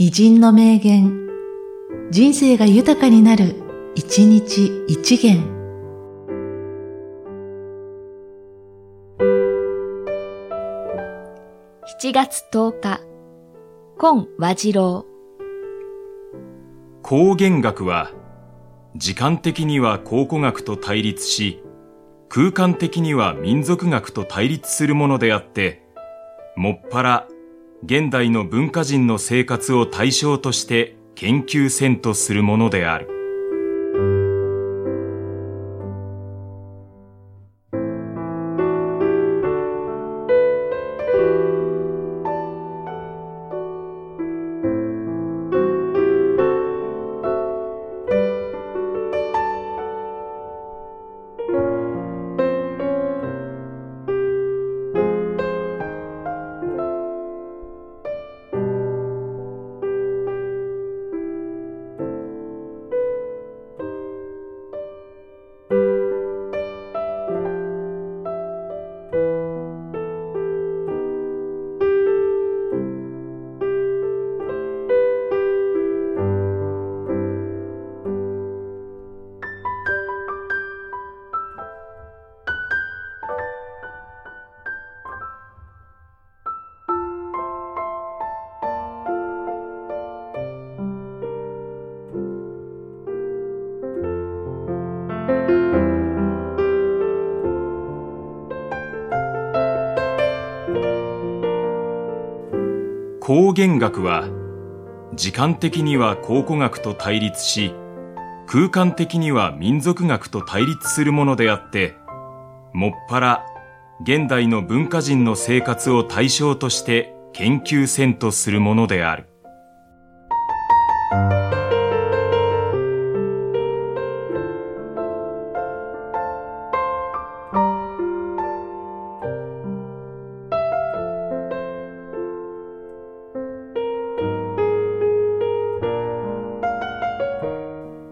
偉人の名言、人生が豊かになる、一日一元。7月10日、今和次郎。光源学は、時間的には考古学と対立し、空間的には民族学と対立するものであって、もっぱら現代の文化人の生活を対象として研究せんとするものである。光源学は、時間的には考古学と対立し、空間的には民族学と対立するものであって、もっぱら現代の文化人の生活を対象として研究せんとするものである。